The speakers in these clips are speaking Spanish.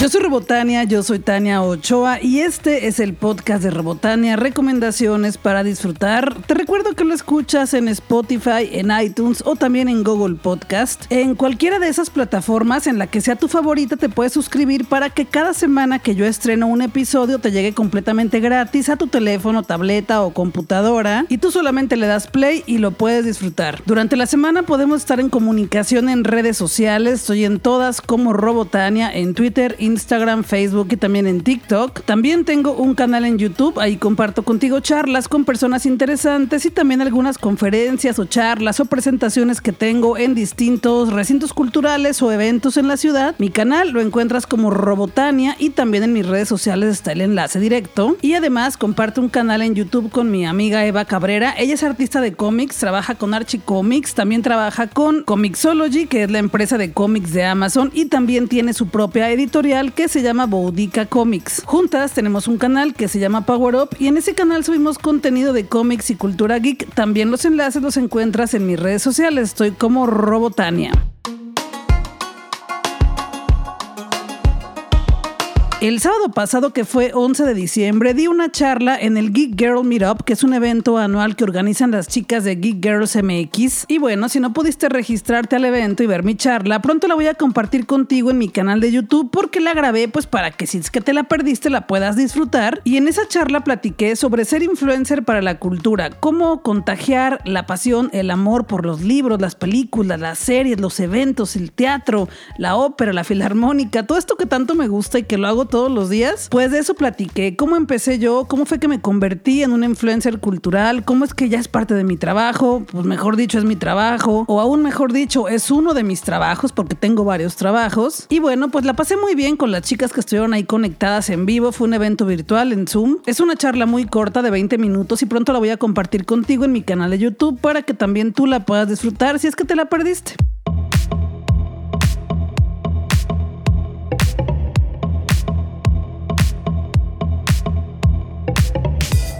Yo soy Robotania, yo soy Tania Ochoa y este es el podcast de Robotania, recomendaciones para disfrutar. Te recuerdo que lo escuchas en Spotify, en iTunes o también en Google Podcast. En cualquiera de esas plataformas en la que sea tu favorita te puedes suscribir para que cada semana que yo estreno un episodio te llegue completamente gratis a tu teléfono, tableta o computadora y tú solamente le das play y lo puedes disfrutar. Durante la semana podemos estar en comunicación en redes sociales, estoy en todas como Robotania, en Twitter, Instagram, Facebook y también en TikTok. También tengo un canal en YouTube, ahí comparto contigo charlas con personas interesantes y también algunas conferencias o charlas o presentaciones que tengo en distintos recintos culturales o eventos en la ciudad. Mi canal lo encuentras como Robotania y también en mis redes sociales está el enlace directo. Y además comparto un canal en YouTube con mi amiga Eva Cabrera. Ella es artista de cómics, trabaja con Archie Comics, también trabaja con Comixology, que es la empresa de cómics de Amazon y también tiene su propia editorial que se llama Boudica Comics. Juntas tenemos un canal que se llama Power Up y en ese canal subimos contenido de cómics y cultura geek. También los enlaces los encuentras en mis redes sociales. Estoy como Robotania. El sábado pasado, que fue 11 de diciembre, di una charla en el Geek Girl Meetup, que es un evento anual que organizan las chicas de Geek Girls MX. Y bueno, si no pudiste registrarte al evento y ver mi charla, pronto la voy a compartir contigo en mi canal de YouTube porque la grabé pues para que si es que te la perdiste la puedas disfrutar. Y en esa charla platiqué sobre ser influencer para la cultura, cómo contagiar la pasión, el amor por los libros, las películas, las series, los eventos, el teatro, la ópera, la filarmónica, todo esto que tanto me gusta y que lo hago todos los días. Pues de eso platiqué, cómo empecé yo, cómo fue que me convertí en un influencer cultural, cómo es que ya es parte de mi trabajo, pues mejor dicho es mi trabajo, o aún mejor dicho es uno de mis trabajos porque tengo varios trabajos. Y bueno, pues la pasé muy bien con las chicas que estuvieron ahí conectadas en vivo, fue un evento virtual en Zoom. Es una charla muy corta de 20 minutos y pronto la voy a compartir contigo en mi canal de YouTube para que también tú la puedas disfrutar si es que te la perdiste.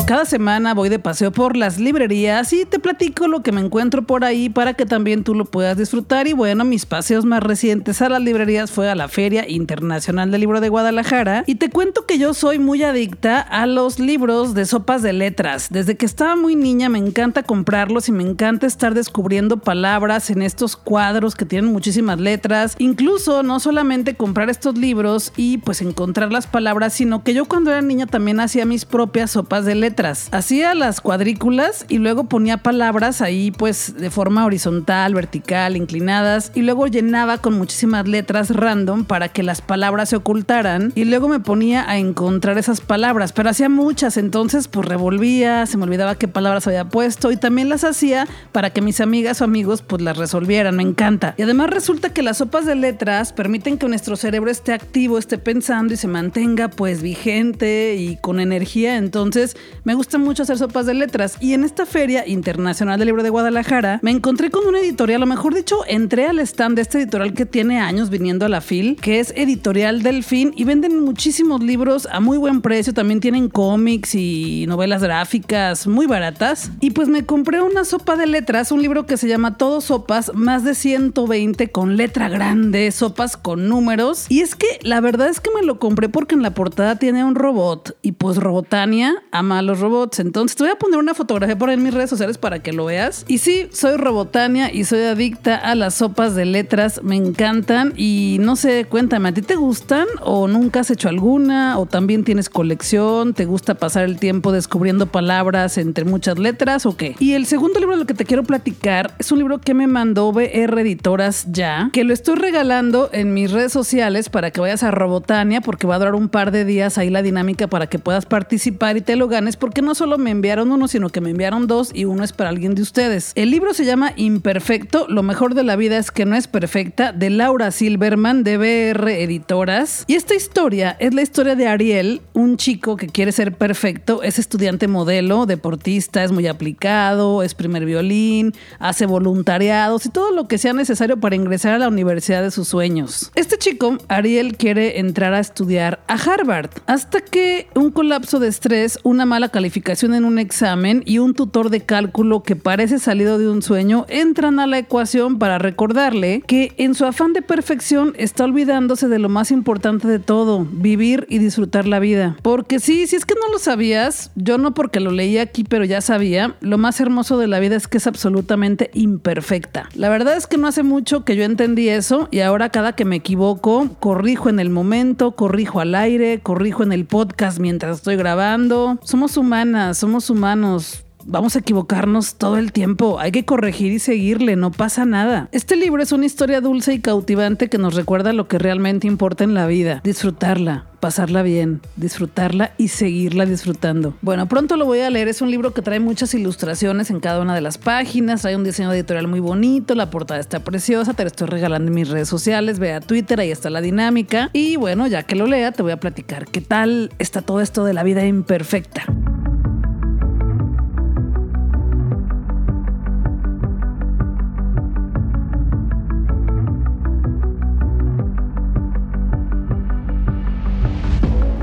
Cada semana voy de paseo por las librerías y te platico lo que me encuentro por ahí para que también tú lo puedas disfrutar. Y bueno, mis paseos más recientes a las librerías fue a la Feria Internacional del Libro de Guadalajara. Y te cuento que yo soy muy adicta a los libros de sopas de letras. Desde que estaba muy niña me encanta comprarlos y me encanta estar descubriendo palabras en estos cuadros que tienen muchísimas letras. Incluso no solamente comprar estos libros y pues encontrar las palabras, sino que yo cuando era niña también hacía mis propias sopas de letras Hacía las cuadrículas y luego ponía palabras ahí pues de forma horizontal, vertical, inclinadas y luego llenaba con muchísimas letras random para que las palabras se ocultaran y luego me ponía a encontrar esas palabras, pero hacía muchas, entonces pues revolvía, se me olvidaba qué palabras había puesto y también las hacía para que mis amigas o amigos pues las resolvieran, me encanta. Y además resulta que las sopas de letras permiten que nuestro cerebro esté activo, esté pensando y se mantenga pues vigente y con energía, entonces me gusta mucho hacer sopas de letras y en esta Feria Internacional del Libro de Guadalajara me encontré con una editorial, o mejor dicho, entré al stand de este editorial que tiene años viniendo a la FIL, que es Editorial Delfín y venden muchísimos libros a muy buen precio, también tienen cómics y novelas gráficas muy baratas. Y pues me compré una sopa de letras, un libro que se llama Todo Sopas, más de 120 con letra grande, sopas con números. Y es que la verdad es que me lo compré porque en la portada tiene un robot y pues Robotania ama a los robots. Entonces te voy a poner una fotografía por ahí en mis redes sociales para que lo veas. Y sí, soy Robotania y soy adicta a las sopas de letras. Me encantan y no sé, cuéntame, ¿a ti te gustan o nunca has hecho alguna? ¿O también tienes colección? ¿Te gusta pasar el tiempo descubriendo palabras entre muchas letras o qué? Y el segundo libro de lo que te quiero platicar es un libro que me mandó BR Editoras ya, que lo estoy regalando en mis redes sociales para que vayas a Robotania porque va a durar un par de días ahí la dinámica para que puedas participar y te lo ganes porque no solo me enviaron uno, sino que me enviaron dos y uno es para alguien de ustedes. El libro se llama Imperfecto, lo mejor de la vida es que no es perfecta, de Laura Silverman de BR Editoras. Y esta historia es la historia de Ariel, un chico que quiere ser perfecto, es estudiante modelo, deportista, es muy aplicado, es primer violín, hace voluntariados y todo lo que sea necesario para ingresar a la universidad de sus sueños. Este chico, Ariel, quiere entrar a estudiar a Harvard, hasta que un colapso de estrés, una mala calificación en un examen y un tutor de cálculo que parece salido de un sueño entran a la ecuación para recordarle que en su afán de perfección está olvidándose de lo más importante de todo, vivir y disfrutar la vida. Porque sí, si es que no lo sabías, yo no porque lo leí aquí, pero ya sabía, lo más hermoso de la vida es que es absolutamente imperfecta. La verdad es que no hace mucho que yo entendí eso y ahora cada que me equivoco, corrijo en el momento, corrijo al aire, corrijo en el podcast mientras estoy grabando. Somos humanas, somos humanos vamos a equivocarnos todo el tiempo, hay que corregir y seguirle, no pasa nada. Este libro es una historia dulce y cautivante que nos recuerda lo que realmente importa en la vida, disfrutarla, pasarla bien, disfrutarla y seguirla disfrutando. Bueno, pronto lo voy a leer. Es un libro que trae muchas ilustraciones en cada una de las páginas, trae un diseño editorial muy bonito, la portada está preciosa, te la estoy regalando en mis redes sociales, ve a Twitter, ahí está la dinámica. Y bueno, ya que lo lea, te voy a platicar qué tal está todo esto de la vida imperfecta.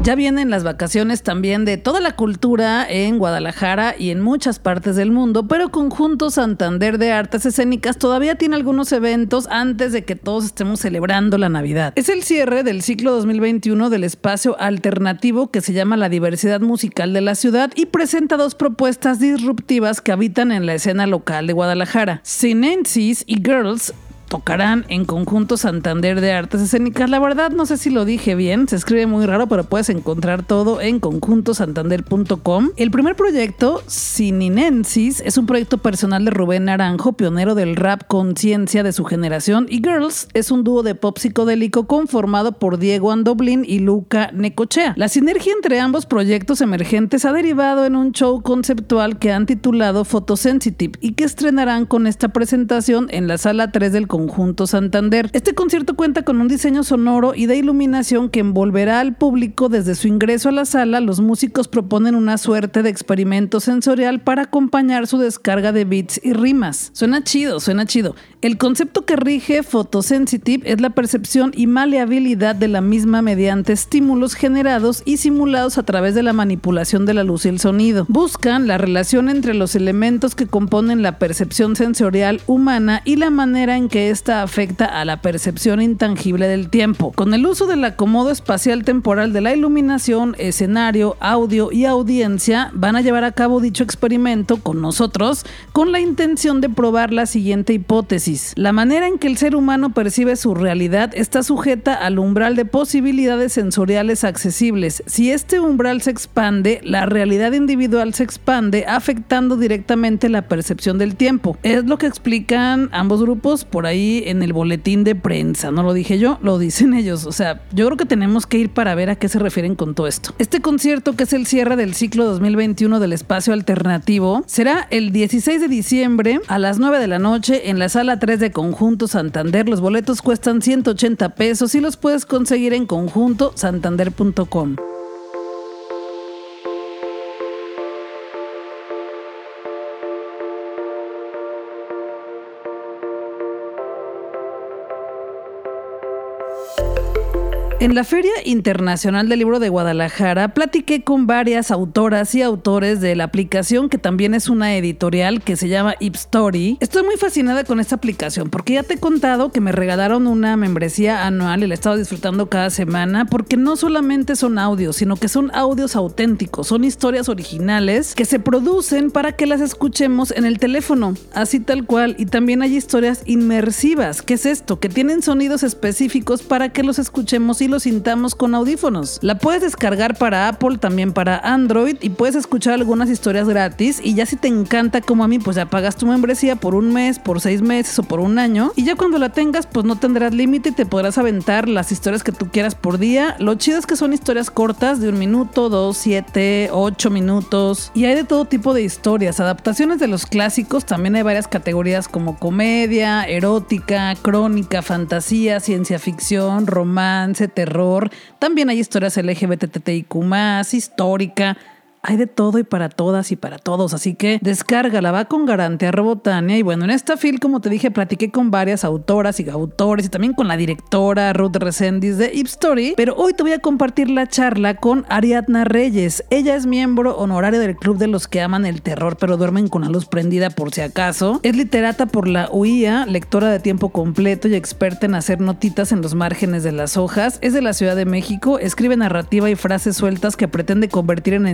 Ya vienen las vacaciones también de toda la cultura en Guadalajara y en muchas partes del mundo, pero Conjunto Santander de Artes Escénicas todavía tiene algunos eventos antes de que todos estemos celebrando la Navidad. Es el cierre del ciclo 2021 del espacio alternativo que se llama La Diversidad Musical de la Ciudad y presenta dos propuestas disruptivas que habitan en la escena local de Guadalajara. Sinensis y Girls tocarán en conjunto Santander de Artes Escénicas. La verdad no sé si lo dije bien, se escribe muy raro, pero puedes encontrar todo en conjuntosantander.com. El primer proyecto, Sininensis, es un proyecto personal de Rubén Naranjo, pionero del rap conciencia de su generación, y Girls es un dúo de pop psicodélico conformado por Diego Andoblin y Luca Necochea. La sinergia entre ambos proyectos emergentes ha derivado en un show conceptual que han titulado Photosensitive y que estrenarán con esta presentación en la sala 3 del Conjunto Santander. Este concierto cuenta con un diseño sonoro y de iluminación que envolverá al público desde su ingreso a la sala. Los músicos proponen una suerte de experimento sensorial para acompañar su descarga de beats y rimas. Suena chido, suena chido. El concepto que rige Photosensitive es la percepción y maleabilidad de la misma mediante estímulos generados y simulados a través de la manipulación de la luz y el sonido. Buscan la relación entre los elementos que componen la percepción sensorial humana y la manera en que esta afecta a la percepción intangible del tiempo. Con el uso del acomodo espacial temporal de la iluminación, escenario, audio y audiencia, van a llevar a cabo dicho experimento con nosotros con la intención de probar la siguiente hipótesis. La manera en que el ser humano percibe su realidad está sujeta al umbral de posibilidades sensoriales accesibles. Si este umbral se expande, la realidad individual se expande, afectando directamente la percepción del tiempo. Es lo que explican ambos grupos por ahí en el boletín de prensa, no lo dije yo, lo dicen ellos. O sea, yo creo que tenemos que ir para ver a qué se refieren con todo esto. Este concierto, que es el cierre del ciclo 2021 del espacio alternativo, será el 16 de diciembre a las 9 de la noche en la sala 3 de Conjunto Santander. Los boletos cuestan 180 pesos y los puedes conseguir en conjuntosantander.com. En la Feria Internacional del Libro de Guadalajara platiqué con varias autoras y autores de la aplicación que también es una editorial que se llama Ipstory. Estoy muy fascinada con esta aplicación porque ya te he contado que me regalaron una membresía anual y la he estado disfrutando cada semana porque no solamente son audios, sino que son audios auténticos, son historias originales que se producen para que las escuchemos en el teléfono, así tal cual. Y también hay historias inmersivas. ¿Qué es esto? Que tienen sonidos específicos para que los escuchemos lo sintamos con audífonos. La puedes descargar para Apple, también para Android y puedes escuchar algunas historias gratis y ya si te encanta como a mí, pues ya pagas tu membresía por un mes, por seis meses o por un año y ya cuando la tengas pues no tendrás límite y te podrás aventar las historias que tú quieras por día. Lo chido es que son historias cortas de un minuto, dos, siete, ocho minutos y hay de todo tipo de historias, adaptaciones de los clásicos, también hay varias categorías como comedia, erótica, crónica, fantasía, ciencia ficción, romance, terror. También hay historias LGBTTIQ, histórica. Hay de todo y para todas y para todos, así que descárgala, va con garantía Robotania. Y bueno, en esta fil, como te dije, platiqué con varias autoras y autores y también con la directora Ruth Resendiz de Ip Story, pero hoy te voy a compartir la charla con Ariadna Reyes. Ella es miembro honorario del Club de los que aman el terror, pero duermen con la luz prendida por si acaso. Es literata por la UIA, lectora de tiempo completo y experta en hacer notitas en los márgenes de las hojas. Es de la Ciudad de México, escribe narrativa y frases sueltas que pretende convertir en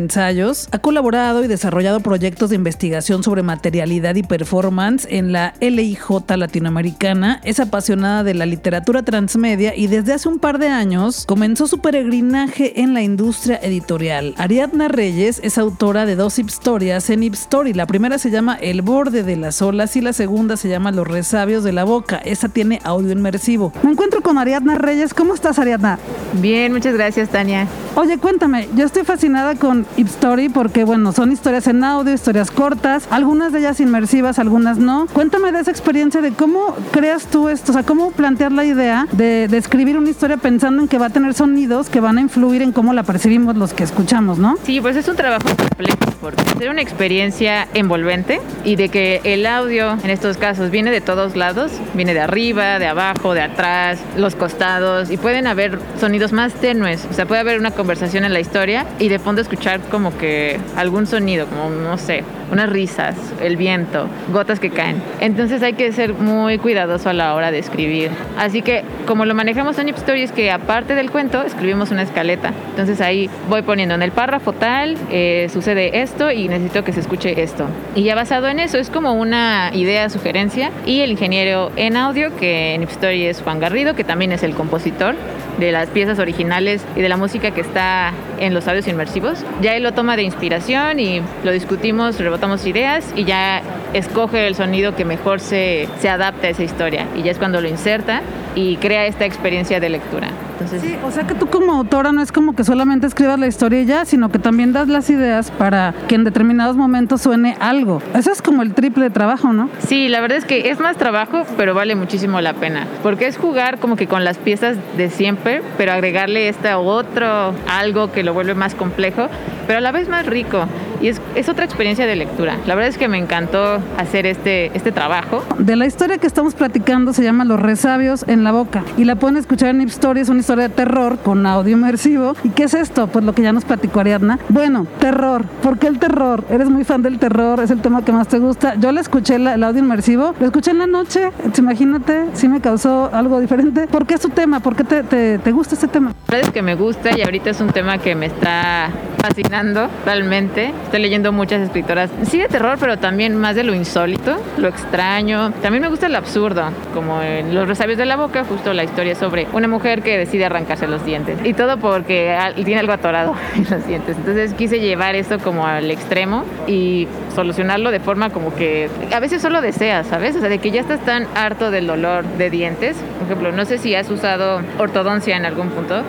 Ha colaborado y desarrollado proyectos de investigación sobre materialidad y performance en la LIJ latinoamericana. Es apasionada de la literatura transmedia y desde hace un par de años comenzó su peregrinaje en la industria editorial. Ariadna Reyes es autora de dos historias en Ip Story. La primera se llama El borde de las olas y la segunda se llama Los resabios de la boca. Esa tiene audio inmersivo. Me encuentro con Ariadna Reyes. ¿Cómo estás, Ariadna? Bien, muchas gracias, Tania. Oye, cuéntame, yo estoy fascinada con Ip Story porque, bueno, son historias en audio, historias cortas, algunas de ellas inmersivas, algunas no. Cuéntame de esa experiencia de cómo creas tú esto, o sea, cómo plantear la idea de, de escribir una historia pensando en que va a tener sonidos que van a influir en cómo la percibimos los que escuchamos, ¿no? Sí, pues es un trabajo complejo porque es una experiencia envolvente y de que el audio en estos casos viene de todos lados, viene de arriba, de abajo, de atrás, los costados y pueden haber sonidos más tenues, o sea, puede haber una conversación en la historia y de fondo escuchar como que algún sonido, como no sé, unas risas, el viento, gotas que caen. Entonces hay que ser muy cuidadoso a la hora de escribir. Así que como lo manejamos en Ip Story es que aparte del cuento escribimos una escaleta. Entonces ahí voy poniendo en el párrafo tal, eh, sucede esto y necesito que se escuche esto. Y ya basado en eso es como una idea, sugerencia. Y el ingeniero en audio, que en Ip Story es Juan Garrido, que también es el compositor de las piezas originales y de la música que está en los audios inmersivos. Ya él lo toma de inspiración y lo discutimos, rebotamos ideas y ya escoge el sonido que mejor se, se adapta a esa historia. Y ya es cuando lo inserta y crea esta experiencia de lectura. Entonces, Sí, o sea que tú como autora no es como que solamente escribas la historia y ya, sino que también das las ideas para que en determinados momentos suene algo. Eso es como el triple de trabajo, ¿no? Sí, la verdad es que es más trabajo, pero vale muchísimo la pena. Porque es jugar como que con las piezas de siempre, pero agregarle este otro algo que lo vuelve más complejo, pero a la vez más rico. Y es, es otra experiencia de lectura. La verdad es que me encantó hacer este, este trabajo. De la historia que estamos platicando se llama Los resabios en la boca y la pueden escuchar en Ip Story, es una historia de terror con audio inmersivo. ¿Y qué es esto? Pues lo que ya nos platicó Ariadna. Bueno, terror. ¿Por qué el terror? Eres muy fan del terror, es el tema que más te gusta. Yo le escuché la- el audio inmersivo, lo escuché en la noche, imagínate, sí me causó algo diferente. ¿Por qué es tu tema? ¿Por qué te, te- te gusta este tema? La verdad es que me gusta y ahorita es un tema que me está fascinando realmente. Estoy leyendo muchas escritoras, sí de terror, pero también más de lo insólito, lo extraño. También me gusta el absurdo, como en Los resabios de la boca, justo la historia sobre una mujer que decide arrancarse los dientes. Y todo porque tiene algo atorado en los dientes. Entonces quise llevar esto como al extremo y solucionarlo de forma como que a veces solo deseas, ¿sabes? O sea, de que ya estás tan harto del dolor de dientes. Por ejemplo, no sé si has usado ortodoncia en algún punto.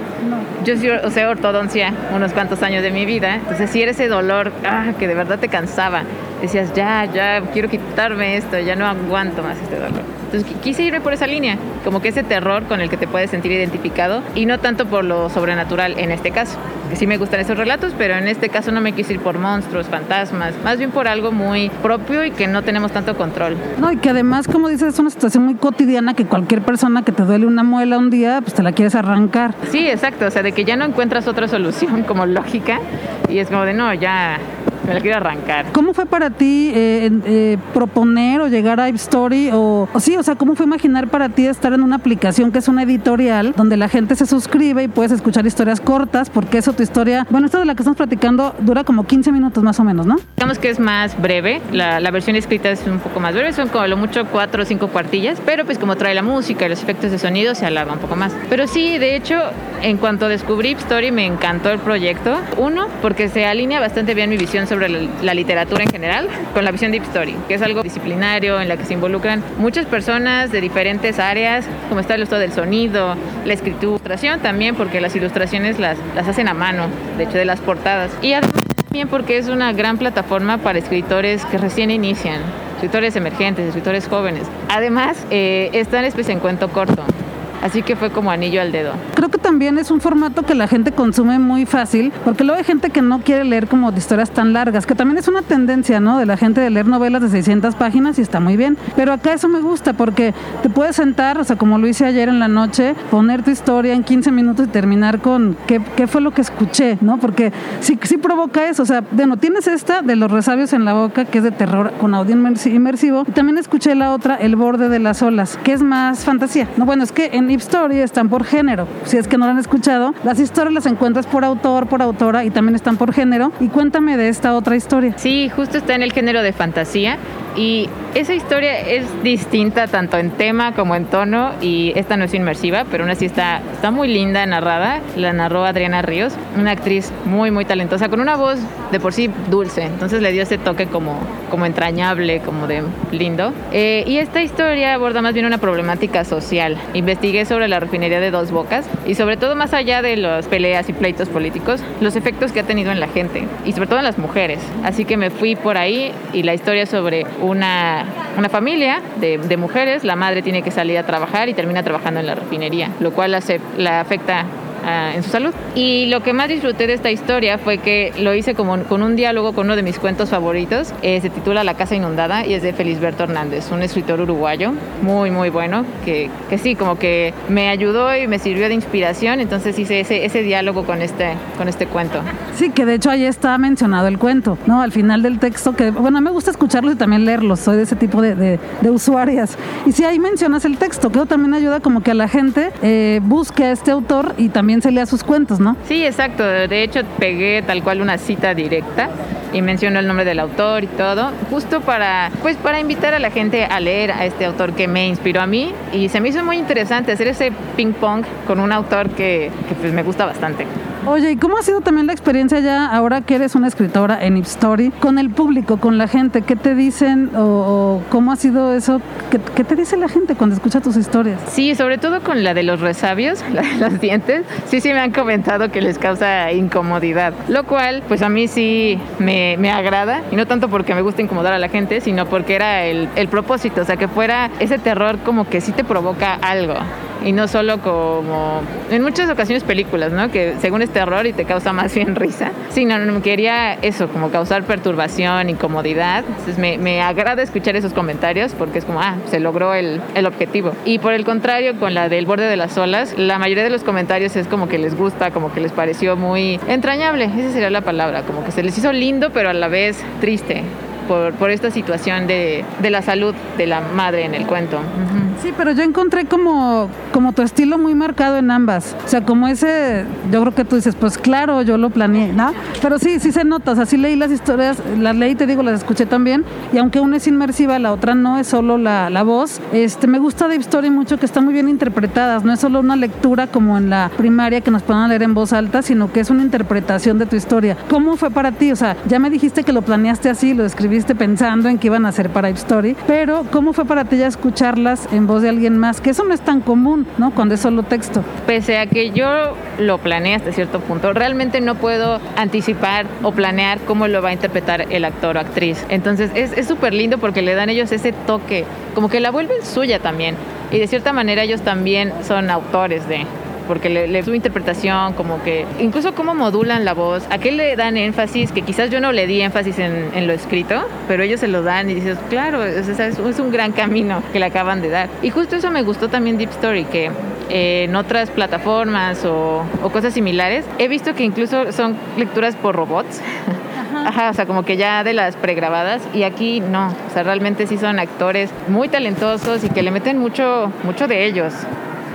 Yo sí usé ortodoncia unos cuantos años de mi vida, entonces si era ese dolor ah, que de verdad te cansaba, decías, ya, ya, quiero quitarme esto, ya no aguanto más este dolor. Entonces qui- quise irme por esa línea, como que ese terror con el que te puedes sentir identificado y no tanto por lo sobrenatural en este caso. Que sí me gustan esos relatos, pero en este caso no me quise ir por monstruos, fantasmas, más bien por algo muy propio y que no tenemos tanto control. No, y que además, como dices, es una situación muy cotidiana que cualquier persona que te duele una muela un día, pues te la quieres arrancar. Sí, exacto, o sea, de que ya no encuentras otra solución como lógica y es como de no, ya me la quiero arrancar. ¿Cómo fue para ti eh, eh, proponer o llegar a Ip Story? O, o sí, o sea, ¿cómo fue imaginar para ti estar en una aplicación que es una editorial donde la gente se suscribe y puedes escuchar historias cortas? Porque eso, tu historia, bueno, esta de la que estamos platicando dura como 15 minutos más o menos, ¿no? Digamos que es más breve, la, la versión escrita es un poco más breve, son como lo mucho cuatro o cinco cuartillas, pero pues como trae la música y los efectos de sonido se alarga un poco más. Pero sí, de hecho, en cuanto descubrí Story me encantó el proyecto. Uno, porque se alinea bastante bien mi visión sobre la, literatura en general con la visión de Ip Story, que es algo disciplinario en la que se involucran muchas personas de diferentes áreas, como está el uso del sonido, la escritura, ilustración también, porque las ilustraciones las, las hacen a mano, de hecho de las portadas. Y además también porque es una gran plataforma para escritores que recién inician, escritores emergentes, escritores jóvenes. Además, eh, está en especie en cuento corto. Así que fue como anillo al dedo. Creo que también es un formato que la gente consume muy fácil, porque luego hay gente que no quiere leer como historias tan largas, que también es una tendencia, ¿no? De la gente de leer novelas de 600 páginas y está muy bien. Pero acá eso me gusta porque te puedes sentar, o sea, como lo hice ayer en la noche, poner tu historia en 15 minutos y terminar con qué, qué fue lo que escuché, ¿no? Porque sí, sí provoca eso, o sea, bueno, tienes esta de los resabios en la boca, que es de terror con audio inmersivo, y también escuché la otra, El borde de las olas, que es más fantasía. No, bueno, es que en Ip Story están por género, si es que no lo han escuchado, las historias las encuentras por autor, por autora y también están por género. Y cuéntame de esta otra historia. Sí, justo está en el género de fantasía y esa historia es distinta tanto en tema como en tono y esta no es inmersiva, pero aún así está, está muy linda narrada. La narró Adriana Ríos, una actriz muy, muy talentosa, con una voz de por sí dulce. Entonces le dio ese toque como, como entrañable, como de lindo. Eh, y esta historia aborda más bien una problemática social. Investigué sobre la refinería de Dos Bocas y sobre todo más allá de las peleas y pleitos políticos, los efectos que ha tenido en la gente y sobre todo en las mujeres. Así que me fui por ahí y la historia sobre una, una familia de, de, mujeres, la madre tiene que salir a trabajar y termina trabajando en la refinería, lo cual hace, la afecta uh, en su salud. Y lo que más disfruté de esta historia fue que lo hice como con un diálogo con uno de mis cuentos favoritos. Eh, se titula La casa inundada y es de Felisberto Hernández, un escritor uruguayo muy, muy bueno, que, que sí, como que me ayudó y me sirvió de inspiración. Entonces hice ese, ese diálogo con este, con este cuento. Sí, que de hecho ahí está mencionado el cuento, ¿no? Al final del texto, que bueno, me gusta escucharlos y también leerlos, soy de ese tipo de, de, de usuarias. Y si ahí mencionas el texto, que también ayuda como que a la gente eh, busque a este autor y también se lea sus cuentos, ¿no? Sí, exacto. De hecho, pegué tal cual una cita directa y menciono el nombre del autor y todo, justo para, pues, para invitar a la gente a leer a este autor que me inspiró a mí y se me hizo muy interesante hacer ese ping pong con un autor que, que pues, me gusta bastante. Oye, ¿y cómo ha sido también la experiencia ya ahora que eres una escritora en Ip Story con el público, con la gente? ¿Qué te dicen o, o cómo ha sido eso? ¿Qué, ¿Qué, te dice la gente cuando escucha tus historias? Sí, sobre todo con la de los resabios, la de los dientes. Sí, sí me han comentado que les causa incomodidad, lo cual pues a mí sí me, me agrada y no tanto porque me gusta incomodar a la gente, sino porque era el, el propósito, o sea, que fuera ese terror como que sí te provoca algo y no solo como en muchas ocasiones películas, ¿no? Que según es terror y te causa más bien risa. Sí, no, no quería eso, como causar perturbación, incomodidad. Entonces me, me agrada escuchar esos comentarios porque es como, ah, se logró el, el objetivo. Y por el contrario, con la del borde de las olas, la mayoría de los comentarios es como que les gusta, como que les pareció muy entrañable, esa sería la palabra, como que se les hizo lindo, pero a la vez triste. Por, por, esta situación de, de, la salud de la madre en el cuento. Uh -huh. Sí, pero yo encontré como, como tu estilo muy marcado en ambas. O sea, como ese, yo creo que tú dices, pues claro, yo lo planeé, ¿no? Pero sí, sí se nota, o sea, sí leí las historias, las leí, te digo, las escuché también, y aunque una es inmersiva, la otra no, es solo la, la voz, este, me gusta de Story mucho que están muy bien interpretadas, no es solo una lectura como en la primaria que nos puedan leer en voz alta, sino que es una interpretación de tu historia. ¿Cómo fue para ti? O sea, ya me dijiste que lo planeaste así, lo escribiste pensando en que iban a ser para Story, pero ¿cómo fue para ti ya escucharlas en voz de alguien más? Que eso no es tan común, ¿no? Cuando es solo texto. Pese a que yo lo planeé hasta cierto punto, realmente no puedo anticipar o planear cómo lo va a interpretar el actor o actriz. Entonces es súper lindo porque le dan ellos ese toque, como que la vuelven suya también. Y de cierta manera ellos también son autores de, porque le, le, su interpretación, como que incluso cómo modulan la voz, a qué le dan énfasis, que quizás yo no le di énfasis en, en lo escrito, pero ellos se lo dan y dices, claro, es, es, es, un gran camino que le acaban de dar. Y justo eso me gustó también Deep Story, que eh, en otras plataformas o, o, cosas similares, he visto que incluso son lecturas por robots. Ajá. O sea, como que ya de las pregrabadas y aquí no, o sea, realmente sí son actores muy talentosos y que le meten mucho, mucho de ellos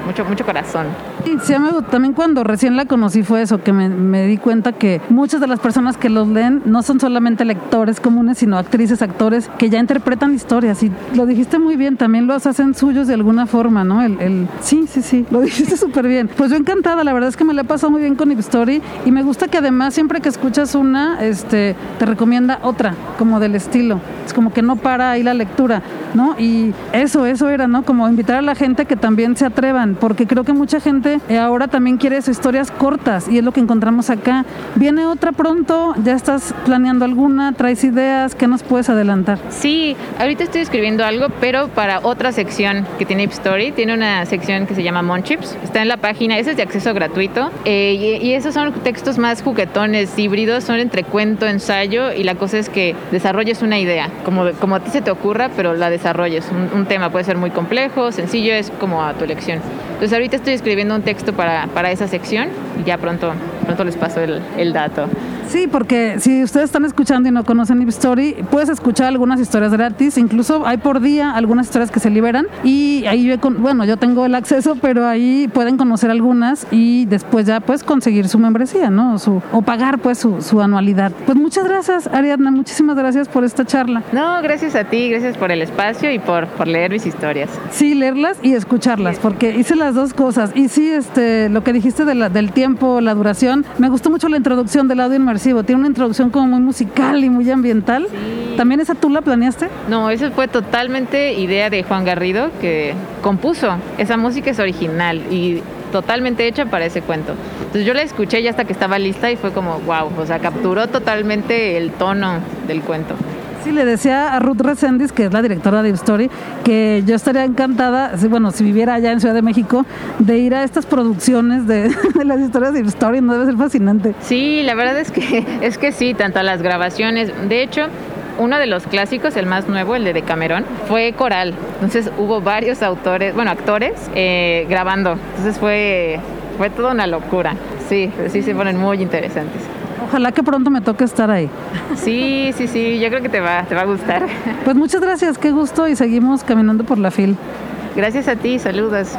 mucho, mucho corazón. Sí, también cuando recién la conocí fue eso, que me, me, di cuenta que muchas de las personas que los leen no son solamente lectores comunes, sino actrices, actores que ya interpretan historias. Y lo dijiste muy bien, también los hacen suyos de alguna forma, ¿no? El, el... Sí, sí, sí, lo dijiste súper bien. Pues yo encantada, la verdad es que me la he pasado muy bien con Ip Story y me gusta que además siempre que escuchas una, este, te recomienda otra, como del estilo. Es como que no para ahí la lectura, ¿no? Y eso, eso era, ¿no? Como invitar a la gente que también se atrevan porque creo que mucha gente eh, ahora también quiere historias cortas y es lo que encontramos acá. Viene otra pronto, ya estás planeando alguna, traes ideas, ¿qué nos puedes adelantar? Sí, ahorita estoy escribiendo algo, pero para otra sección que tiene Ip Story, tiene una sección que se llama Monchips, está en la página, ese es de acceso gratuito, eh, y, esos son textos más juguetones, híbridos, son entre cuento, ensayo, y la cosa es que desarrolles una idea, como, como a ti se te ocurra, pero la desarrolles. Un, un tema puede ser muy complejo, sencillo, es como a tu elección. Entonces ahorita estoy escribiendo un texto para, para esa sección y ya pronto, pronto les paso el, el dato. Sí, porque si ustedes están escuchando y no conocen Ip Story, puedes escuchar algunas historias gratis, incluso hay por día algunas historias que se liberan y ahí yo, bueno, yo tengo el acceso, pero ahí pueden conocer algunas y después ya puedes conseguir su membresía, ¿no? Su, o pagar pues su, su anualidad. Pues muchas gracias, Ariadna, muchísimas gracias por esta charla. No, gracias a ti, gracias por el espacio y por, por leer mis historias. Sí, leerlas y escucharlas, porque hice las dos cosas. Y sí, este, lo que dijiste de la, del tiempo, la duración, me gustó mucho la introducción del audio inmersivo tiene una introducción como muy musical y muy ambiental. ¿También esa tú la planeaste? No, esa fue totalmente idea de Juan Garrido, que compuso. Esa música es original y totalmente hecha para ese cuento. Entonces yo la escuché ya hasta que estaba lista y fue como, wow, o sea, capturó totalmente el tono del cuento. Sí, le decía a Ruth Resendiz, que es la directora de Story, que yo estaría encantada, bueno, si viviera allá en Ciudad de México, de ir a estas producciones de, las historias de Story, no debe ser fascinante. Sí, la verdad es que, es que sí, tanto las grabaciones, de hecho, uno de los clásicos, el más nuevo, el de Decamerón, fue coral. Entonces hubo varios autores, bueno, actores eh, grabando. Entonces fue, fue toda una locura. Sí, sí se ponen muy interesantes. Ojalá que pronto me toque estar ahí. Sí, sí, sí, yo creo que te va, te va a gustar. Pues muchas gracias, qué gusto y seguimos caminando por la fil. Gracias a ti, saludos.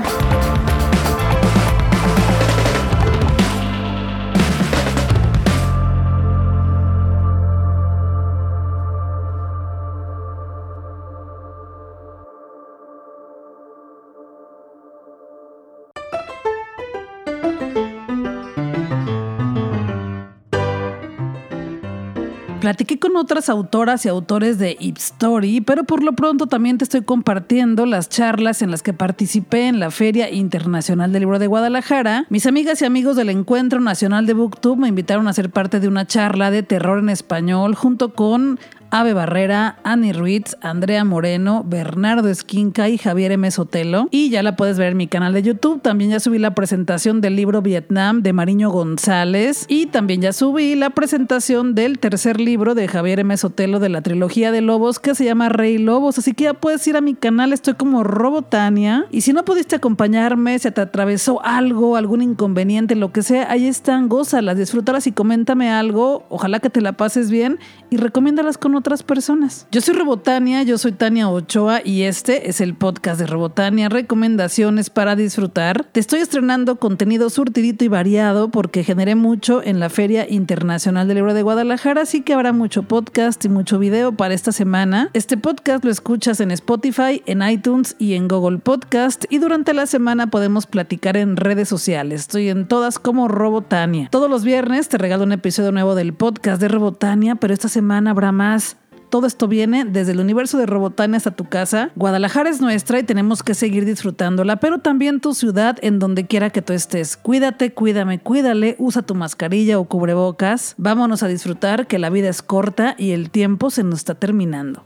Platiqué con otras autoras y autores de Ip Story, pero por lo pronto también te estoy compartiendo las charlas en las que participé en la Feria Internacional del Libro de Guadalajara. Mis amigas y amigos del Encuentro Nacional de Booktube me invitaron a ser parte de una charla de terror en español junto con Ave Barrera, Annie Ruiz, Andrea Moreno, Bernardo Esquinca y Javier M. Sotelo. Y ya la puedes ver en mi canal de YouTube. También ya subí la presentación del libro Vietnam de Mariño González. Y también ya subí la presentación del tercer libro de Javier M. Sotelo de la trilogía de Lobos que se llama Rey Lobos. Así que ya puedes ir a mi canal. Estoy como Robotania. Y si no pudiste acompañarme, se te atravesó algo, algún inconveniente, lo que sea, ahí están. Gózalas, disfrútalas y coméntame algo. Ojalá que te la pases bien y recomiéndalas con otras personas. Yo soy Robotania, yo soy Tania Ochoa y este es el podcast de Robotania, recomendaciones para disfrutar. Te estoy estrenando contenido surtidito y variado porque generé mucho en la Feria Internacional del Libro de Guadalajara, así que habrá mucho podcast y mucho video para esta semana. Este podcast lo escuchas en Spotify, en iTunes y en Google Podcast y durante la semana podemos platicar en redes sociales. Estoy en todas como Robotania. Todos los viernes te regalo un episodio nuevo del podcast de Robotania, pero esta semana habrá más. Todo esto viene desde el universo de Robotania hasta tu casa. Guadalajara es nuestra y tenemos que seguir disfrutándola, pero también tu ciudad en donde quiera que tú estés. Cuídate, cuídame, cuídale, usa tu mascarilla o cubrebocas. Vámonos a disfrutar que la vida es corta y el tiempo se nos está terminando.